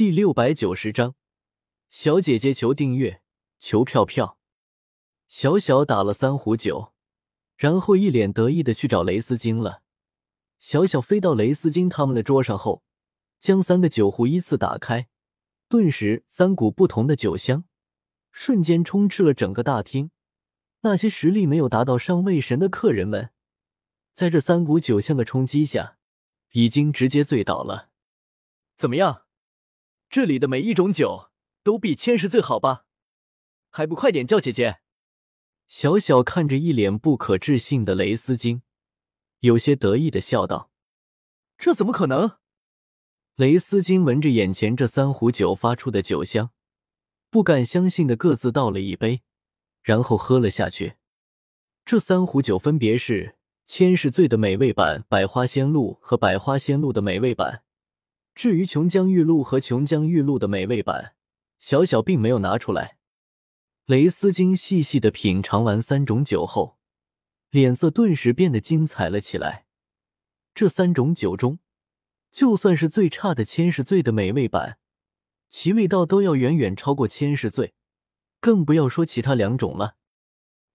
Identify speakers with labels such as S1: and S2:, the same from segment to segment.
S1: 第六百九十章，小姐姐求订阅，求票票。小小打了三壶酒，然后一脸得意的去找雷斯金了。小小飞到雷斯金他们的桌上后，将三个酒壶依次打开，顿时三股不同的酒香瞬间充斥了整个大厅。那些实力没有达到上位神的客人们，在这三股酒香的冲击下，已经直接醉倒了。怎么样？这里的每一种酒都比千世最好吧？还不快点叫姐姐！小小看着一脸不可置信的雷斯金，有些得意的笑道：“这怎么可能？”雷斯金闻着眼前这三壶酒发出的酒香，不敢相信的各自倒了一杯，然后喝了下去。这三壶酒分别是千世醉的美味版、百花仙露和百花仙露的美味版。至于琼浆玉露和琼浆玉露的美味版，小小并没有拿出来。雷斯金细细的品尝完三种酒后，脸色顿时变得精彩了起来。这三种酒中，就算是最差的千世醉的美味版，其味道都要远远超过千世醉，更不要说其他两种了。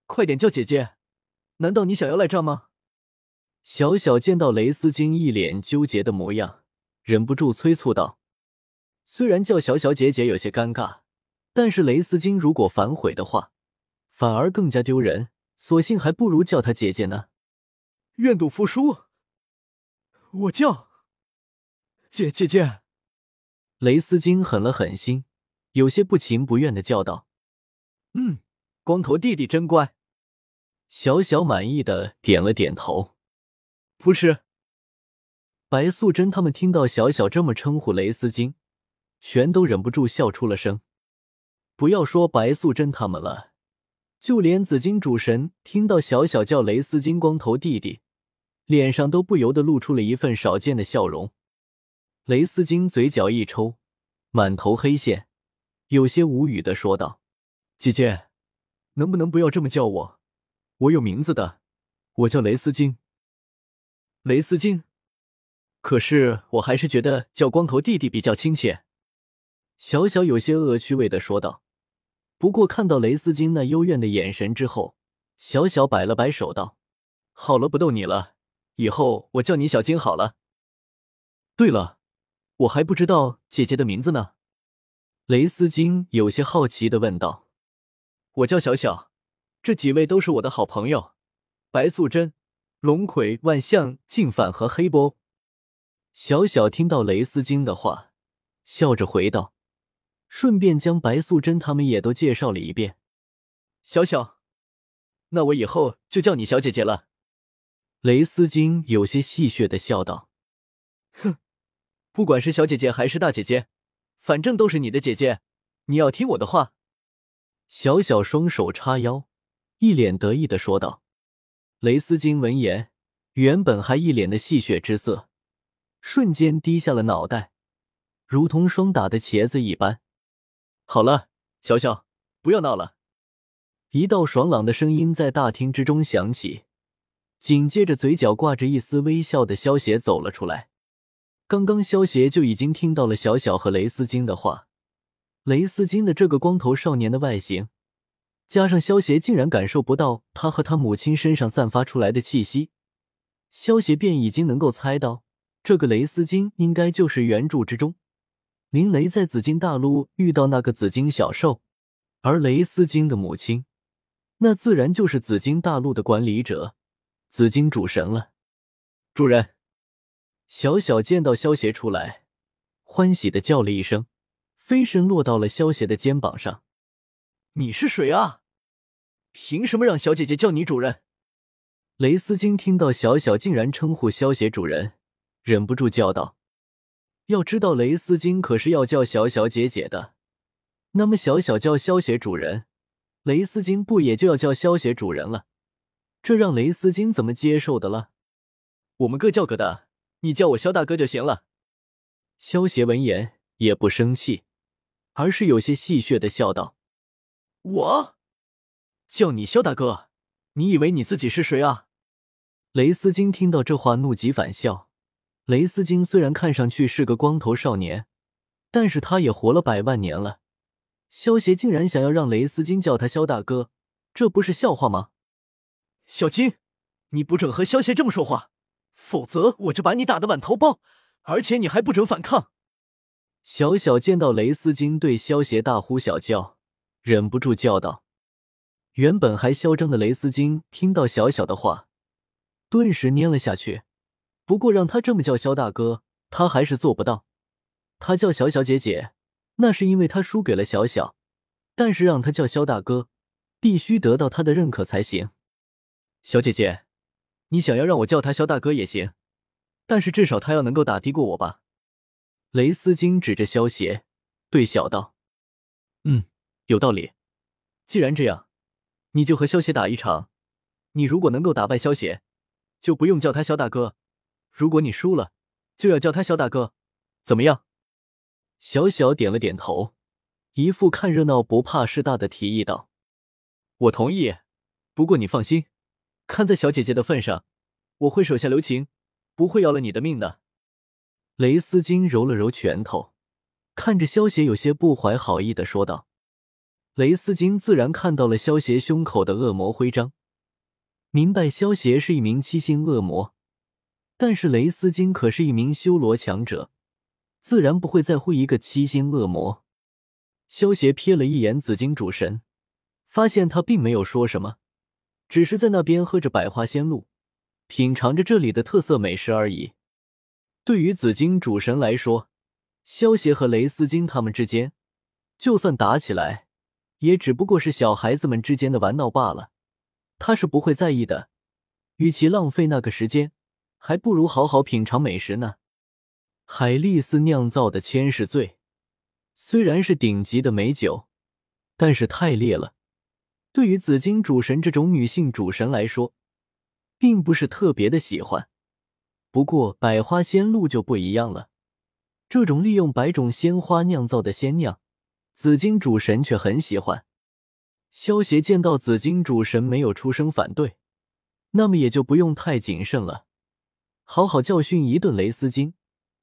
S1: 快点叫姐姐！难道你想要赖账吗？小小见到雷斯金一脸纠结的模样。忍不住催促道：“虽然叫小小姐姐有些尴尬，但是雷斯金如果反悔的话，反而更加丢人。索性还不如叫她姐姐呢。”
S2: 愿赌服输，我叫姐姐姐。
S1: 雷斯金狠了狠心，有些不情不愿的叫道：“嗯，光头弟弟真乖。”小小满意的点了点头。噗嗤。白素贞他们听到小小这么称呼雷斯金，全都忍不住笑出了声。不要说白素贞他们了，就连紫金主神听到小小叫雷斯金光头弟弟，脸上都不由得露出了一份少见的笑容。雷斯金嘴角一抽，满头黑线，有些无语的说道：“
S2: 姐姐，能不能不要这么叫我？我有名字的，我叫雷斯金。
S1: 雷斯金。”可是我还是觉得叫光头弟弟比较亲切。”小小有些恶趣味的说道。不过看到雷斯金那幽怨的眼神之后，小小摆了摆手道：“好了，不逗你了，以后我叫你小金好了。”对了，我还不知道姐姐的名字呢。”雷斯金有些好奇的问道。“我叫小小，这几位都是我的好朋友：白素贞、龙葵、万象、净饭和黑波。”小小听到雷斯金的话，笑着回道，顺便将白素贞他们也都介绍了一遍。小小，那我以后就叫你小姐姐了。雷斯金有些戏谑的笑道：“哼，不管是小姐姐还是大姐姐，反正都是你的姐姐，你要听我的话。”小小双手叉腰，一脸得意的说道。雷斯金闻言，原本还一脸的戏谑之色。瞬间低下了脑袋，如同霜打的茄子一般。好了，小小，不要闹了。一道爽朗的声音在大厅之中响起，紧接着，嘴角挂着一丝微笑的萧邪走了出来。刚刚，萧邪就已经听到了小小和雷斯金的话。雷斯金的这个光头少年的外形，加上萧邪竟然感受不到他和他母亲身上散发出来的气息，萧邪便已经能够猜到。这个雷斯金应该就是原著之中林雷在紫金大陆遇到那个紫金小兽，而雷斯金的母亲，那自然就是紫金大陆的管理者紫金主神了。主人，小小见到萧邪出来，欢喜的叫了一声，飞身落到了萧邪的肩膀上。你是谁啊？凭什么让小姐姐叫你主人？雷斯金听到小小竟然称呼萧邪主人。忍不住叫道：“要知道，雷斯金可是要叫小小姐姐的。那么，小小叫萧邪主人，雷斯金不也就要叫萧邪主人了？这让雷斯金怎么接受的了？我们各叫各的，你叫我萧大哥就行了。”萧邪闻言也不生气，而是有些戏谑的笑道：“我叫你萧大哥，你以为你自己是谁啊？”雷斯金听到这话，怒极反笑。雷斯金虽然看上去是个光头少年，但是他也活了百万年了，萧协竟然想要让雷斯金叫他萧大哥，这不是笑话吗？
S2: 小金，你不准和萧协这么说话，否则我就把你打得满头包，而且你还不准反抗。
S1: 小小见到雷斯金对萧协大呼小叫，忍不住叫道：“原本还嚣张的雷斯金听到小小的话，顿时蔫了下去。不过让他这么叫肖大哥，他还是做不到。”他叫小小姐姐，那是因为他输给了小小，但是让他叫肖大哥，必须得到他的认可才行。
S2: 小姐姐，你想要让我叫他肖大哥也行，但是至少他要能够打的过我吧？
S1: 雷斯金指着萧邪对小道：“
S2: 嗯，有道理。既然这样，你就和萧邪打一场。你如果能够打败萧邪，就不用叫他萧大哥；如果你输了，就要叫他萧大哥，怎么样？”
S1: 小小点了点头，一副看热闹不怕事大的提议道：“
S2: 我同意。不过你放心，看在小姐姐的份上，我会手下留情，不会要了你的命的。”
S1: 雷斯金揉了揉拳头，看着萧邪，有些不怀好意的说道：“雷斯金自然看到了萧邪胸口的恶魔徽章，明白萧邪是一名七星恶魔，但是雷斯金可是一名修罗强者。”自然不会在乎一个七星恶魔。萧协瞥了一眼紫金主神，发现他并没有说什么，只是在那边喝着百花仙露，品尝着这里的特色美食而已。对于紫金主神来说，萧协和雷斯金他们之间，就算打起来，也只不过是小孩子们之间的玩闹罢了，他是不会在意的。与其浪费那个时间，还不如好好品尝美食呢。海丽丝酿造的千世醉，虽然是顶级的美酒，但是太烈了。对于紫金主神这种女性主神来说，并不是特别的喜欢。不过百花仙露就不一样了，这种利用百种鲜花酿造的仙酿，紫金主神却很喜欢。萧协见到紫金主神没有出声反对，那么也就不用太谨慎了，好好教训一顿雷斯金。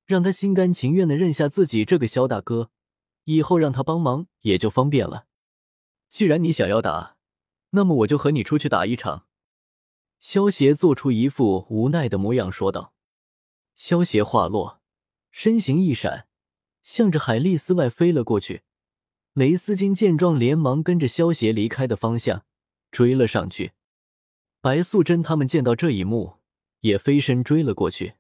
S1: 让他心甘情愿的认下自己这个萧大哥，以后让他帮忙也就方便了。
S2: 既然你想要打，那么我就和你出去打一场。
S1: 萧协做出一副无奈的模样说道。萧协话落，身形一闪，向着海丽丝外飞了过去。雷斯金见状，连忙跟着萧协离开的方向追了上去。白素贞他们见到这一幕，也飞身追了过去。